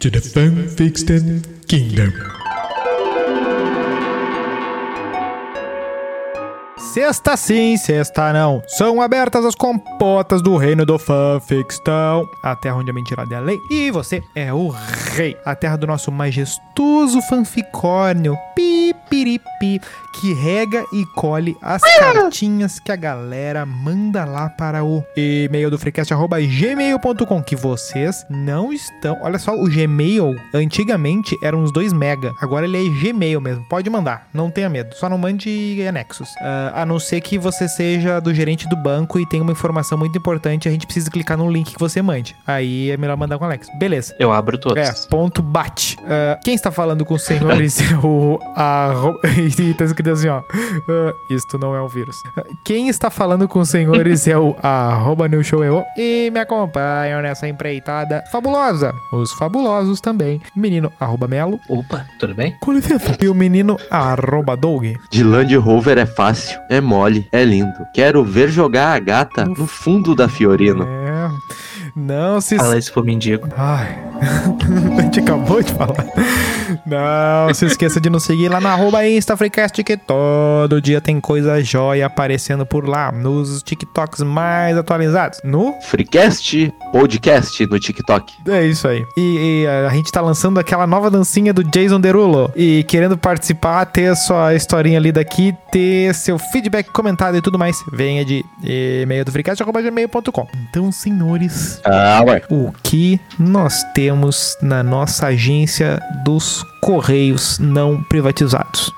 To the Fanfiction Kingdom. Sexta sim, sexta não. São abertas as compotas do reino do fanfictão. A terra onde a mentira é a lei. E você é o rei. A terra do nosso majestoso fanficórnio. Pipiripi. Que rega e colhe as cartinhas que a galera manda lá para o e-mail do freecast.gmail.com. Que vocês não estão. Olha só, o Gmail antigamente era uns 2 mega. Agora ele é Gmail mesmo. Pode mandar. Não tenha medo. Só não mande anexos. Ah, a não ser que você seja do gerente do banco e tenha uma informação muito importante, a gente precisa clicar no link que você mande. Aí é melhor mandar com o Alex. Beleza. Eu abro todos. É, ponto bate. Ah, quem está falando com os senhores é o. arro- e tá escrito assim, ó. Ah, isto não é um vírus. Quem está falando com os senhores é o arroba New Show Eu. E me acompanham nessa empreitada fabulosa. Os fabulosos também. Menino arroba Melo. Opa, tudo bem? Com licença. E o menino arroba Doug. De Land Rover é fácil, é mole, é lindo. Quero ver jogar a gata no fundo da Fiorino. É. Não se. Fala isso pro mendigo. Ai. a gente acabou de falar. Não se esqueça de nos seguir lá na arroba InstaFreecast, que todo dia tem coisa jóia aparecendo por lá, nos TikToks mais atualizados. No? Freecast Podcast no TikTok. É isso aí. E, e a gente tá lançando aquela nova dancinha do Jason Derulo. E querendo participar, ter sua historinha ali daqui, ter seu feedback comentado e tudo mais, venha de e-mail do freecast.gmail.com. Então, senhores, Ah, o que nós temos na nossa agência dos Correios não privatizados.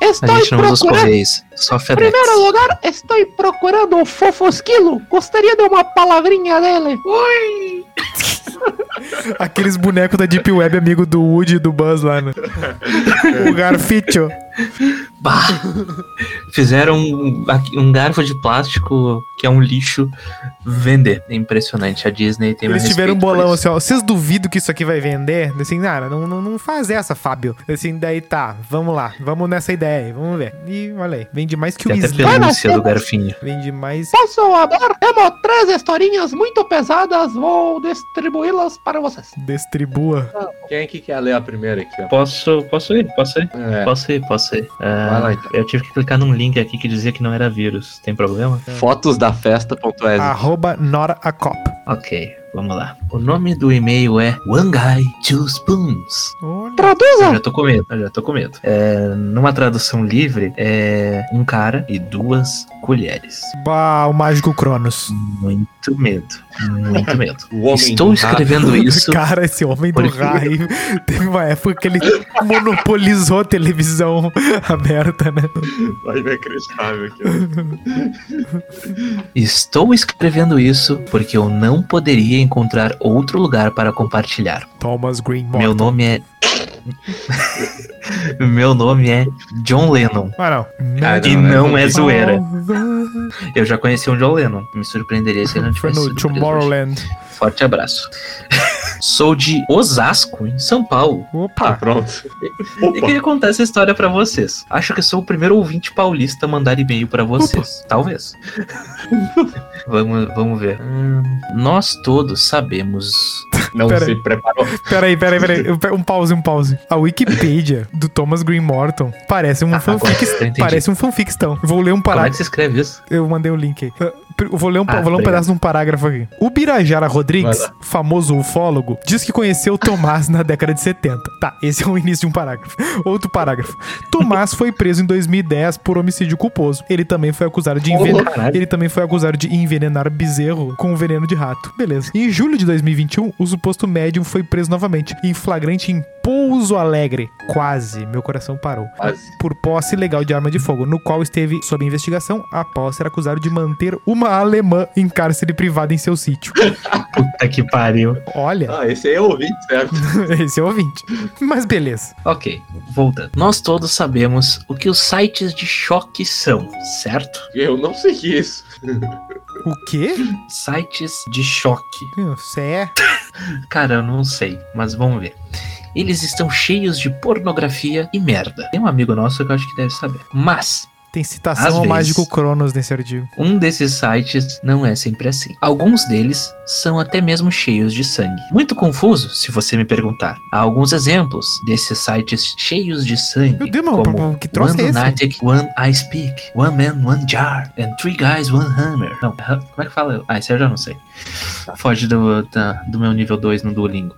A Estou gente não usa os procurando. correios, só Em FedEx. primeiro lugar, estou procurando o Fofosquilo. Gostaria de uma palavrinha dele. Oi! Aqueles bonecos da Deep Web, amigo do Woody e do Buzz lá, né? o Garficho. Bah! Fizeram um, um garfo de plástico que é um lixo vender. É impressionante. A Disney tem Eles mais tiveram um bolão assim, ó. Vocês duvidam que isso aqui vai vender? Assim, cara, não, não, não faz essa, Fábio. Assim, daí tá, vamos lá, vamos nessa ideia aí, vamos ver. E olha aí, vende mais que o Tem até Slim. pelúcia do garfinho. Vende mais. Posso hablar? Temos três historinhas muito pesadas. Vou distribuí-las para vocês. Distribua. Quem é que quer ler a primeira aqui, ó? Posso, posso ir? Posso ir? É. Posso ir, posso ir. Ah, Vai lá, então. Eu tive que clicar num link aqui que dizia que não era vírus. Tem problema? Fotos da festa.es. Arroba Nora a Cop. Ok, vamos lá. O nome do e-mail é One Guy, Two Spoons. Olha. Eu Traduza. já tô com medo, eu já tô com medo. É, numa tradução livre, é um cara e duas colheres. Bah, o Mágico Cronos. Muito medo, muito medo. O homem Estou do escrevendo isso. Cara, esse homem do raio. Teve uma época que ele monopolizou a televisão aberta, né? Vai inacreditável aqui, Estou escrevendo isso porque eu não poderia encontrar outro lugar para compartilhar. Thomas Green Meu nome é. Meu nome é John Lennon. Ah, não. Ah, E não, não é zoeira. Eu já conheci um John Lennon. Me surpreenderia se ele não Foi tivesse no sido preso hoje. Tomorrowland. Forte abraço. Sou de Osasco, em São Paulo. Ah, Opa. pronto. E queria contar essa história pra vocês. Acho que sou o primeiro ouvinte paulista a mandar e-mail pra vocês. Talvez. vamos, vamos ver. Hum, nós todos sabemos. Não Pera se aí. preparou. Peraí, peraí, peraí. Um pause, um pause. A Wikipedia do Thomas Green Morton parece um Ah, fanfic. Parece um fanfictão. Vou ler um Como é parágrafo. que se escreve isso? Eu mandei o link aí. Eu vou ler um, Ah, vou ler um pedaço de um parágrafo aqui. O Birajara Rodrigues, famoso ufólogo, diz que conheceu Tomás na década de 70. Tá, esse é o início de um parágrafo. Outro parágrafo. Tomás foi preso em 2010 por homicídio culposo. Ele também foi acusado de envenenar. Ele também foi acusado de envenenar bezerro com veneno de rato. Beleza. Em julho de 2021, o suposto médium foi preso novamente, em flagrante em Pouso Alegre. Quase, meu coração parou Quase. por posse ilegal de arma de fogo, no qual esteve sob investigação após ser acusado de manter uma alemã em cárcere privado em seu sítio. Puta que pariu. Olha, Ah, esse aí é ouvinte, certo? esse é o ouvinte. Mas beleza. Ok, voltando. Nós todos sabemos o que os sites de choque são, certo? Eu não sei o que é isso. O quê? Sites de choque. Você é? Cara, eu não sei, mas vamos ver. Eles estão cheios de pornografia e merda. Tem um amigo nosso que eu acho que deve saber. Mas Tem citação Às ao vezes. mágico Cronos nesse artigo. Um desses sites não é sempre assim. Alguns deles são até mesmo cheios de sangue. Muito confuso, se você me perguntar. Há alguns exemplos desses sites cheios de sangue. Meu Deus, mano, como que troço One é esse? Lunatic, One I Speak, One Man, One Jar, and Three Guys, One Hammer. Não, como é que fala? Ah, isso eu já não sei. Foge do, da- do meu nível 2 no Duolingo.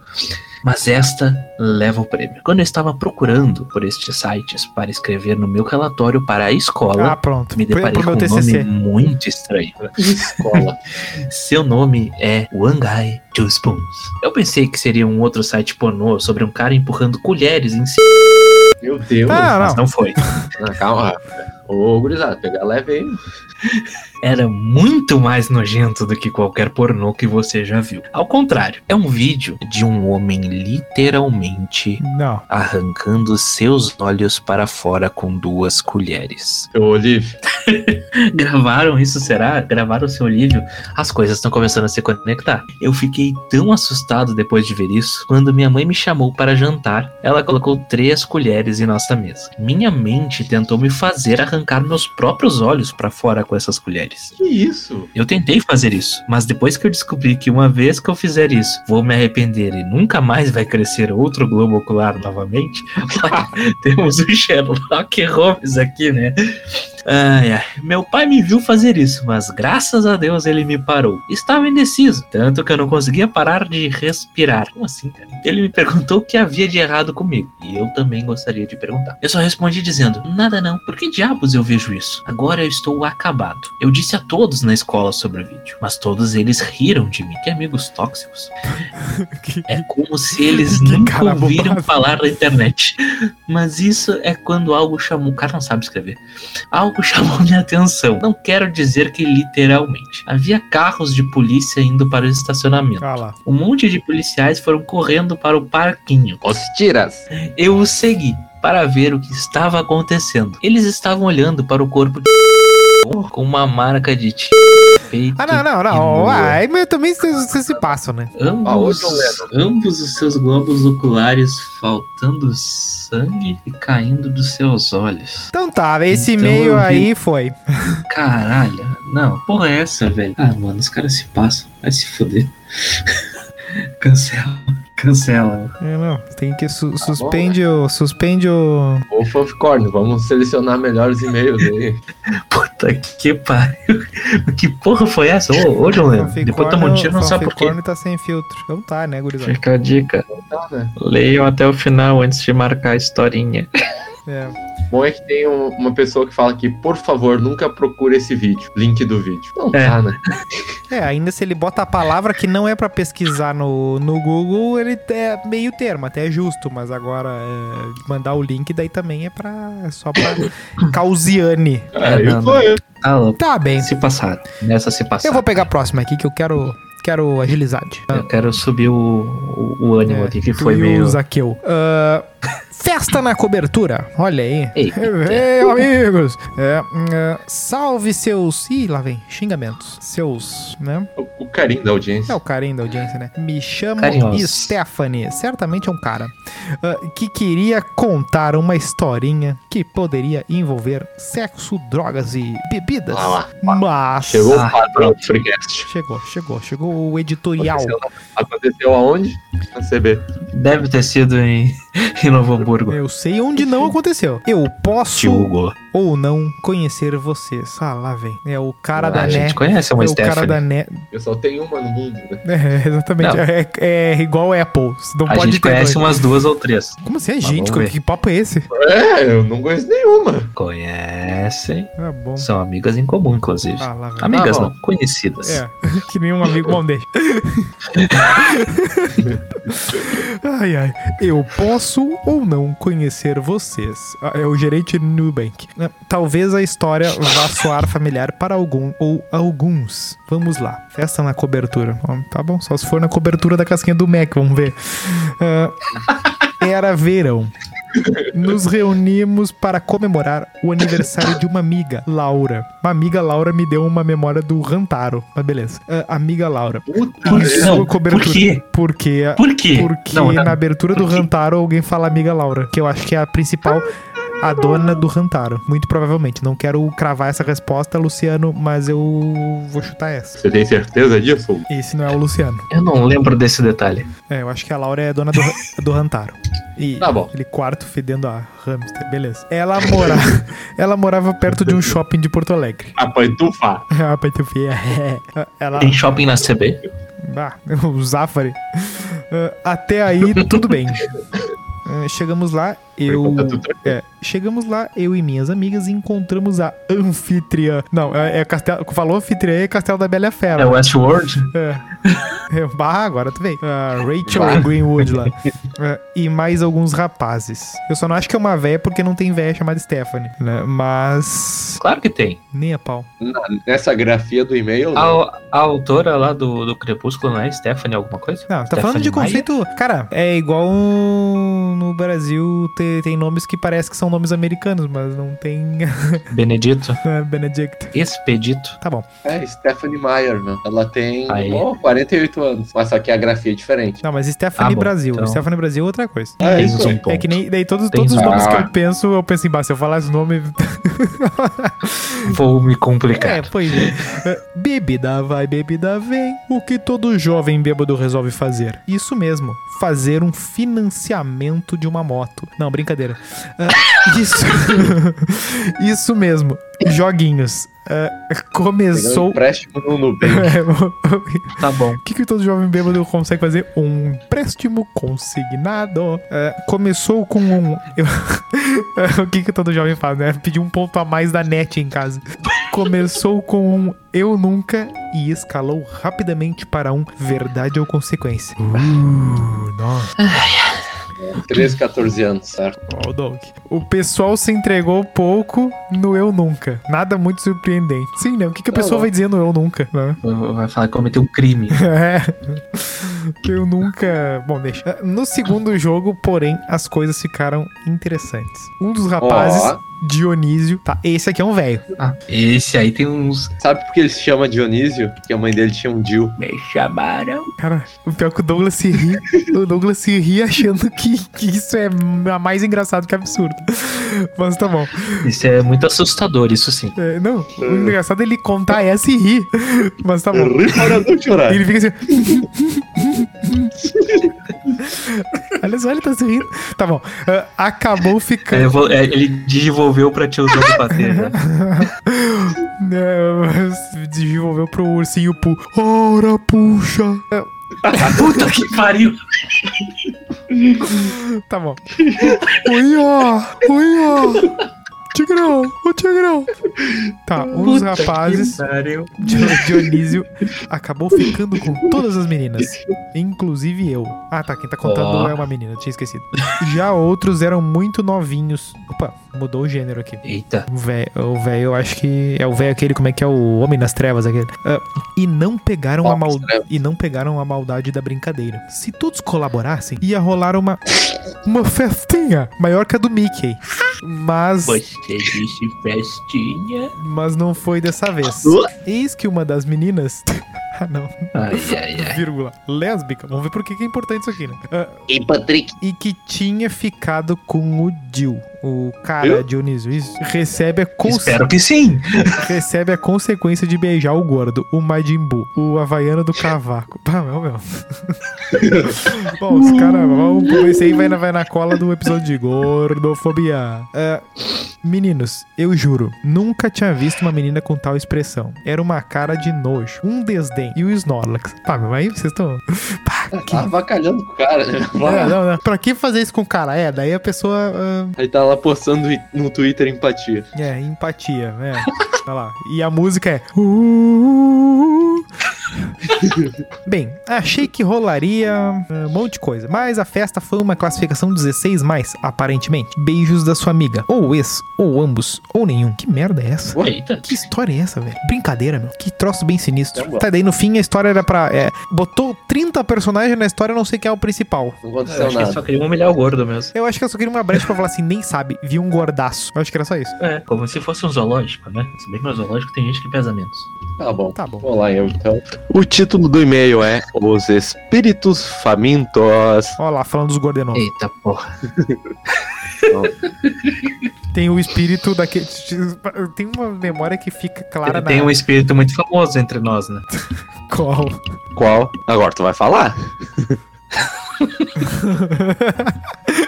Mas esta leva o prêmio. Quando eu estava procurando por estes sites para escrever no meu relatório para a escola, Ah, pronto. me deparei pro com um nome muito estranho. Escola. Seu nome é One Guy Two Spoons. Eu pensei que seria um outro site pornô sobre um cara empurrando colheres em si, Meu Deus. Ah, mas não. não foi. Ah, calma. Ô, gurizada, pegar leve aí. Era muito mais nojento do que qualquer pornô que você já viu. Ao contrário, é um vídeo de um homem literalmente Não. arrancando seus olhos para fora com duas colheres. Ô, Olivia. Gravaram isso, será? Gravaram o seu Olívio? As coisas estão começando a se conectar. Eu fiquei tão assustado depois de ver isso. Quando minha mãe me chamou para jantar, ela colocou três colheres em nossa mesa. Minha mente tentou me fazer arrancar meus próprios olhos para fora com essas colheres. Que isso? Eu tentei fazer isso, mas depois que eu descobri que uma vez que eu fizer isso, vou me arrepender e nunca mais vai crescer outro globo ocular novamente, temos o Sherlock Holmes aqui, né? Ai, ai. Meu pai me viu fazer isso, mas graças a Deus ele me parou. Estava indeciso, tanto que eu não conseguia parar de respirar. Como assim, cara? Ele me perguntou o que havia de errado comigo, e eu também gostaria de perguntar. Eu só respondi dizendo: Nada não, por que diabos eu vejo isso? Agora eu estou acabado. Eu disse a todos na escola sobre o vídeo, mas todos eles riram de mim. Que amigos tóxicos. É como se eles Que nunca ouviram falar da internet. Mas isso é quando algo chamou. O cara não sabe escrever. Algo chamou minha atenção. Não quero dizer que literalmente. Havia carros de polícia indo para o estacionamento. Lá. Um monte de policiais foram correndo para o parquinho. Os tiras. Eu os segui para ver o que estava acontecendo. Eles estavam olhando para o corpo de uma marca de feito Ah, não, não, e não. Ai, mas também vocês se passam, né? Ambos, Ah, ambos os seus globos oculares faltando sangue e caindo dos seus olhos. Então tá, esse Então vi- aí foi. Caralho, não, porra é essa, velho? Ah, mano, os caras se passam, vai se foder. cancela, cancela. É, não, tem que su- suspende o. Suspende o. Ô, Fanficorn, vamos selecionar melhores e-mails aí. Puta que pariu. Que porra foi essa? Ô, ô John Lennon, depois toma um tiro, não sabe por quê. Fanficorn tá sem filtro. Então tá, né, gurizada? Fica a dica, Tá, né? leiam até o final antes de marcar a historinha. É. Bom é que tem um- uma pessoa que fala que, por favor, nunca procure esse vídeo. Link do vídeo. Não É. tá, né? É, ainda se ele bota a palavra que não é pra pesquisar no, no Google, ele é meio termo, até é justo, mas agora é, mandar o link daí também é pra. É só pra Causiane. É, Aí não, foi. Tá louco. Tá bem. Se passaram. Nessa se passaram. Eu vou pegar a próxima aqui que eu quero. Quero agilidade. Eu quero subir o, o, o ânimo É, aqui, que tu foi e o meio. Zaqueu. Ah, festa na cobertura. Olha aí. Ei, amigos. É, é, salve seus. Ih, lá vem. Xingamentos. Seus, né? O, o carinho da audiência. É o carinho da audiência, né? Me chamo Carinhosos. Stephanie. Certamente é um cara. ah, que queria contar uma historinha que poderia envolver sexo, drogas e bebidas. Lá, lá, Mas. Chegou Ah, o padrão do Freecast. Chegou, chegou. Chegou o editorial. Aconteceu, aconteceu aonde? Na CB. Deve ter sido em, em Novo Hamburgo. Eu sei onde não aconteceu. Eu posso ou não conhecer vocês. Ah, lá vem. É o cara a da gente net. conhece É uma o Stephanie. cara da net. Eu só tenho uma no mundo, né? É, exatamente. É, é igual Apple. Não A pode gente ter conhece dois. umas duas ou três. Como assim? É Mas gente? ver. Que papo é esse? É, eu não conheço nenhuma. Conhecem. Ah, bom. São amigas em comum, inclusive. Ah, lá vem. Amigas Ah, não, conhecidas. É, que nenhum amigo bom deixa. ai, ai. Eu posso ou não conhecer vocês? Ah, É o gerente Nubank. Ah, Talvez a história vá soar familiar para algum ou alguns. Vamos lá. Festa na cobertura. Tá bom, só se for na cobertura da casquinha do Mac, vamos ver. Ah, era verão. Nos reunimos para comemorar o aniversário de uma amiga, Laura. Uma amiga Laura me deu uma memória do Rantaro, mas beleza. Ah, amiga Laura. Puta, Por, Isso, não, cobertura. por quê? Porque, Por quê? porque não, na não. abertura do Por? Rantaro alguém fala amiga Laura, que eu acho que é a principal a dona do Rantaro. Muito provavelmente. Não quero cravar essa resposta, Luciano, mas eu vou chutar essa. Você tem certeza disso? Esse não é o Luciano. Eu não lembro desse detalhe. É, eu acho que a Laura é dona do, do Rantaro. E Tá bom. aquele quarto fedendo a hamster, beleza. Ela morava, ela morava perto de um shopping de Porto Alegre. Ah, pra entufar. Ah, pai, teu filho. Ela. Tem shopping na CB? Ah, o Zafari. Ah, Até aí, tudo bem. Ah, Chegamos lá, eu. Tá. É, chegamos lá, eu e minhas amigas, e encontramos a anfitriã. Não, é, é Castelo. Falou anfitriã é Castelo da Bela Fera. É Westworld? É. É, Bah, agora tu vem. Rachel Greenwood lá. É, e mais alguns rapazes. Eu só não acho que é uma véia porque não tem véia chamada Stephanie, né? Mas. Claro que tem. Nem a pau. Na- nessa grafia do e-mail, A, não. a autora lá do, do Crepúsculo não é Stephanie alguma coisa? Não, tá falando de Stephanie conceito. Cara, é igual no Brasil ter- tem nomes que parece que são nomes americanos, mas não tem Benedito? Benedict. Expedito? Tá bom. É Stephanie Meyer, né? Ela tem Aí. oh, 48 anos. Mas só que a grafia é diferente. Não, mas Stephanie Ah, bom, Brasil. então- Stephanie Brasil é outra coisa. É, isso. um. É que nem. Daí todos, Tem todos os nomes que Ah. eu penso, eu penso em bah, se eu falar esse nome. Vou me complicar. É, pois é. É, Bebida vai, bebida vem. O que todo jovem bêbado resolve fazer? Isso mesmo, fazer um financiamento de uma moto. Não, brincadeira. Ah, isso. isso mesmo, joguinhos. Pegando começou. empréstimo no Nubank. É, o Tá bom. que, que todo jovem bêbado consegue fazer? Um empréstimo consignado. É, começou com um. o que, que todo jovem faz, né? Pedir um ponto a mais da net em casa. Começou com um eu nunca e escalou rapidamente para um verdade ou consequência. Uh, nossa. 13, 14 anos, certo? Ó, o Doug. O pessoal se entregou pouco no eu nunca. Nada muito surpreendente. Sim, né? O que, que a Tá pessoa vai dizer no eu nunca, né? Vai falar que cometeu um crime. É. Eu nunca. Bom, deixa. No segundo jogo, porém, as coisas ficaram interessantes. Um dos rapazes, Ó. Dionísio. Tá, esse aqui é um velho. Ah, esse aí tem uns. Sabe por que ele se chama Dionísio? Porque a mãe dele tinha um Dil. Me chamaram. Cara, o pior é que o Douglas se ri. o Douglas se ri achando que, que isso é mais engraçado que absurdo. Mas tá bom. Isso é muito assustador, isso sim. É, não, o engraçado é ele contar essa e rir. Mas tá bom. Ri para não chorar. E ele fica assim. Olha só, ele tá se rindo. Tá bom. Ah, acabou ficando. Ele vo- é, Ele desenvolveu pra tiozão do bater, né? É, desenvolveu pro ursinho Poo. Ora, puxa. Puta que pariu! Tá bom. Oi, ó. Oi, ó. Tigrão, ô Tigrão. Tá, um dos rapazes, Dionísio, acabou ficando com todas as meninas, inclusive eu. Ah, tá, quem tá contando Ó. é uma menina, tinha esquecido. Já outros eram muito novinhos. Opa, mudou o gênero aqui. Eita. O velho, o eu acho que é o velho aquele, como é que é o Homem nas Trevas aquele. Ah, e não pegaram a mal, Trevas. e não pegaram a maldade da brincadeira. Se todos colaborassem, ia rolar uma uma festinha maior que a do Mickey. Mas Disse festinha? mas não foi dessa vez. Eis que uma das meninas Ah, não. Ai, ai, ai. Vírgula. Lésbica. Vamos ver por que que é importante isso aqui, né? Ah, E Patrick, e que tinha ficado com o Dil, o cara Eu? Dionísio. Isso. Recebe a, cons- Espero que sim. recebe a consequência de beijar o gordo, o Majin Buu, o havaiano do cavaco. Pá, meu, meu. Bom, os caras, vamos, esse aí vai na, vai na cola do episódio de gordofobia. Ah, meninos, eu juro, nunca tinha visto uma menina com tal expressão. Era uma cara de nojo, um desdém e o Snorlax. Pá, meu, aí vocês estão... Pá, que... Tá avacalhando com o cara, né? É, não, não. Pra que fazer isso com o cara? É, daí a pessoa... ah, Aí tá lá postando no Twitter empatia. É, empatia, é. Olha lá. E a música é. Bem, achei que rolaria um monte de coisa, mas a festa foi uma classificação 16 mais, aparentemente. Beijos da sua amiga, ou ex, ou ambos, ou nenhum. Que merda é essa? Eita. Que história é essa, velho? Brincadeira, meu. Que troço bem sinistro. Tá. Tá, daí no fim a história era pra. é, botou 30 personagens na história, não sei quem é o principal. Não Eu aconteceu acho que nada. só queria humilhar o gordo mesmo. Eu acho que eu só queria uma brecha pra falar assim, nem sabe, vi um gordaço. Eu acho que era só isso. É, como se fosse um zoológico, né? Se bem que no zoológico tem gente que pesa menos. Tá bom. Tá bom. Vamos lá, eu então. O título do e-mail é Os Espíritos Famintos. Ó lá, falando dos gordenos. Eita porra. Tem o espírito daquele. Tem uma memória que fica clara tem na. um espírito muito famoso entre nós, né? Qual? Qual? Agora tu vai falar?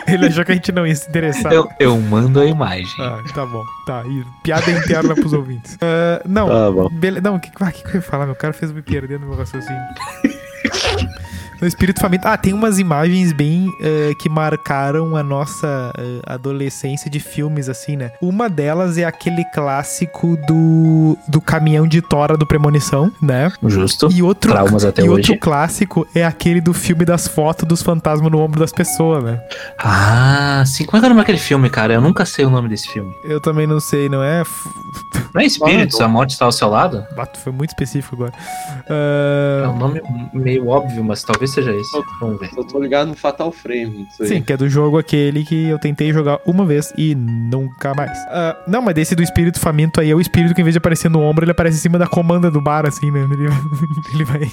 Ele achou que a gente não ia se interessar. Eu, eu mando a imagem. Ah, tá bom. Tá, e piada interna pros ouvintes. Ah, não, Tá bom. bele... não, o que, ah, que, que eu ia falar? Meu cara fez me perder no meu raciocínio. No espírito faminto. Ah, tem umas imagens bem eh, que marcaram a nossa eh, adolescência de filmes, assim, né? Uma delas é aquele clássico do, do caminhão de tora do Premonição, né? Justo. E outro, Traumas até e hoje. outro clássico é aquele do filme das fotos dos fantasmas no ombro das pessoas, né? Ah, sim. Como é que é o nome daquele filme, cara? Eu nunca sei o nome desse filme. Eu também não sei, não é? Não é Espíritos? A morte está ao seu lado? Bato, foi muito específico agora. É Ah, um nome meio óbvio, mas talvez seja esse. Vamos ver. Eu tô ligado no Fatal Frame. Isso aí. Sim, que é do jogo aquele que eu tentei jogar uma vez e nunca mais. Ah, não, mas desse do espírito faminto aí é o espírito que em vez de aparecer no ombro, ele aparece em cima da comanda do bar, assim, né? Ele, ele vai.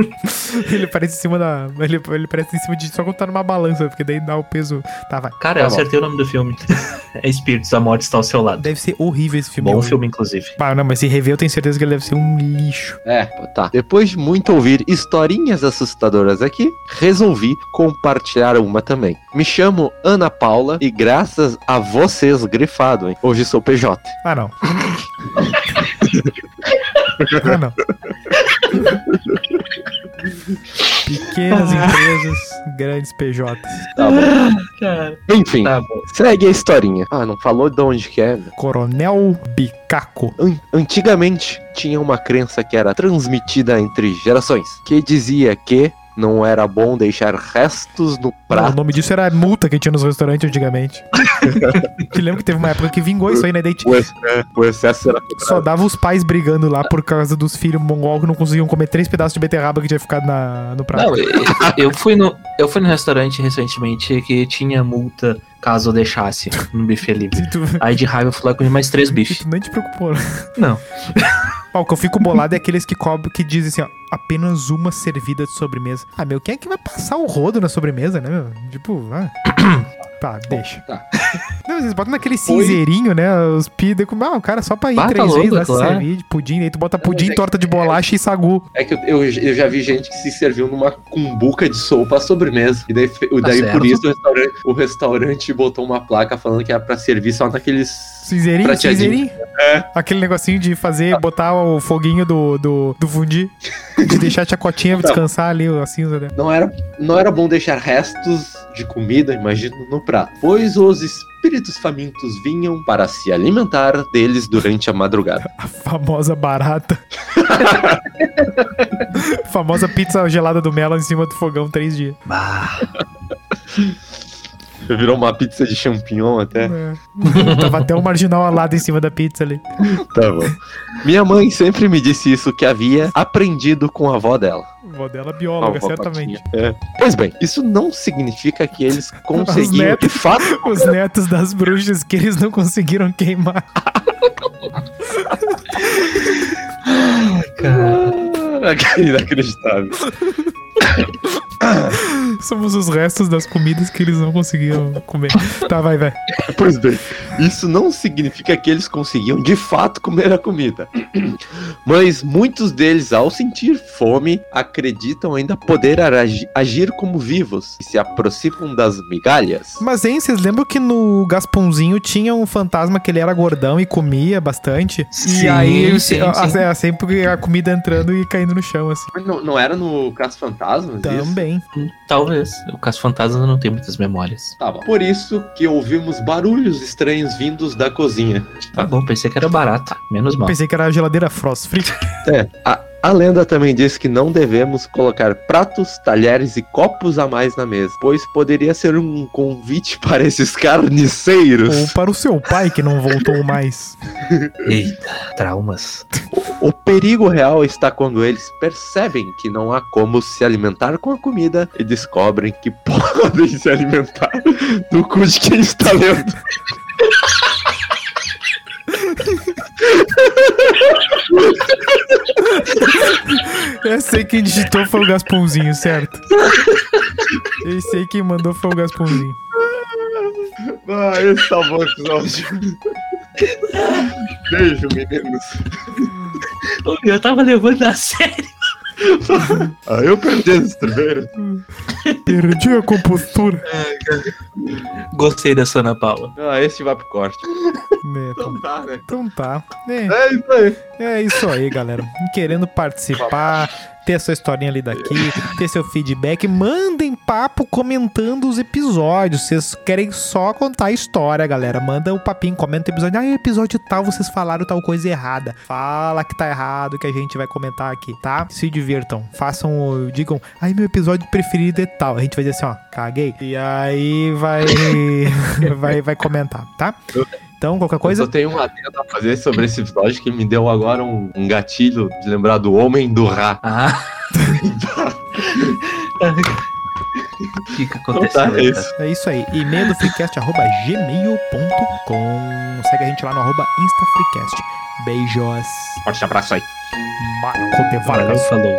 ele aparece em cima da. Ele, ele aparece em cima de. Só quando tá numa balança, porque daí dá o peso. Tá, vai. Cara, Tá eu acertei o nome do filme. é Espíritos, a morte está ao seu lado. Deve ser horrível esse filme. Bom filme, inclusive. Ah, não, mas se rever, eu tenho certeza que ele deve ser um lixo. É, tá. Depois de muito ouvir historinhas assustadoras aqui, resolvi compartilhar uma também. Me chamo Ana Paula e graças a vocês, grifado, hein? Hoje sou PJ. Ah, não. ah, não. Pequenas empresas, grandes PJs. Tá bom. Cara, Enfim, tá bom. segue a historinha. Ah, não falou de onde que é. né? Coronel Bicaco. An- Antigamente tinha uma crença que era transmitida entre gerações, que dizia que não era bom deixar restos no Não, o prato. nome disso era multa que tinha nos restaurantes antigamente. Te lembro que teve uma época que vingou isso aí, né? Daí O, ex- o excesso era só dava os pais brigando lá por causa dos filhos mongol que não conseguiam comer três pedaços de beterraba que tinha ficado na, no prato. Não, eu, eu fui no, eu fui no restaurante recentemente que tinha multa caso eu deixasse no buffet livre. Tu, Aí de raiva eu fui lá comi mais três bifes. tu nem te preocupou. né? Não. Ó, o que eu fico bolado é aqueles que cobram, que dizem assim, ó, apenas uma servida de sobremesa. Ah, meu, quem é que vai passar o rodo na sobremesa, né, meu? Tipo, ah. Tá, deixa. tá. Não, vocês botam naquele cinzeirinho, né? Os pida com. Ah, o cara só pra ir Bata três louco, vezes lá se claro. servir de pudim, daí tu bota pudim, é torta de que- bolacha e sagu. É que eu, eu, eu já vi gente que se serviu numa cumbuca de sopa à sobremesa. E daí, Tá daí por isso o restaurante, o restaurante botou uma placa falando que era pra servir só naqueles. Cinzeirinho, cinzeirinho. É. Aquele negocinho de fazer, botar o foguinho do, do, do fundi. De deixar a chacotinha descansar ali, a cinza dela. Não era, não era bom deixar restos de comida, imagino, no prato. Pois os espíritos famintos vinham para se alimentar deles durante a madrugada. A famosa barata. famosa pizza gelada do Melo em cima do fogão três dias. Bah. Virou uma pizza de champignon até. É. Tava até um marginal alado em cima da pizza ali. Tá bom. Minha mãe sempre me disse isso que havia aprendido com a avó dela. Vó dela A bióloga, avó certamente. É. Pois bem, isso não significa que eles conseguiam netos. de fato Os netos das bruxas que eles não conseguiram queimar. Ah, Inacreditável. Somos os restos das comidas que eles não conseguiram comer. Tá, vai, vai. Pois bem, isso não significa que eles conseguiam de fato comer a comida. Mas muitos deles, ao sentir fome, acreditam ainda poder agi- agir como vivos e se aproximam das migalhas. Mas, hein, vocês lembram que no Gasponzinho tinha um fantasma que ele era gordão e comia bastante? e Sim, aí, sim, a- sim. a- sempre a comida entrando e caindo no chão, assim. Mas Não, não era no Caso Fantasmas? isso? Também. Talvez. O Caso Fantasma não tem muitas memórias. Tá bom. Por isso que ouvimos barulhos estranhos vindos da cozinha. Tá bom, pensei que era barata. Menos mal. Pensei que era a geladeira Frost Free. É, a, a lenda também diz que não devemos colocar pratos, talheres e copos a mais na mesa, pois poderia ser um convite para esses carniceiros. Ou para o seu pai que não voltou mais. Eita, traumas. O perigo real está quando eles percebem que não há como se alimentar com a comida e descobrem que podem se alimentar do cu de quem está lendo. Eu sei quem digitou foi o Gasponzinho, certo? Eu sei quem mandou foi o Gasponzinho. Ah, esse tá bom episódio. Beijo, meninos. Eu tava levando a sério. Ah, eu perdi as estribeiras. Perdi a compostura. Gostei dessa Ana Paula. Ah, esse vai pro corte. Né, então, tá, né? então tá. É, É isso aí. é isso aí, galera. Querendo participar, ter sua historinha ali daqui, ter seu feedback, mandem papo comentando os episódios. Vocês querem só contar a história, galera. Manda o papinho, comenta o episódio. Ah, episódio tal, vocês falaram tal coisa errada. Fala que tá errado, que a gente vai comentar aqui, tá? Se divirtam. Façam, digam, ai, meu episódio preferido é tal. A gente vai dizer assim, ó, caguei. E aí vai, vai, vai comentar, tá? Então, qualquer Eu coisa, só tenho uma adendo a fazer sobre esse episódio que me deu agora um, um gatilho de lembrar do Homem do Rá. Ah. O que que Então aconteceu? tá, é cara? isso. É isso aí. E-mail do freecast.gmail.com. Segue a gente lá no arroba InstaFreecast. Beijos. Forte abraço aí. Marco de Vargas. falou.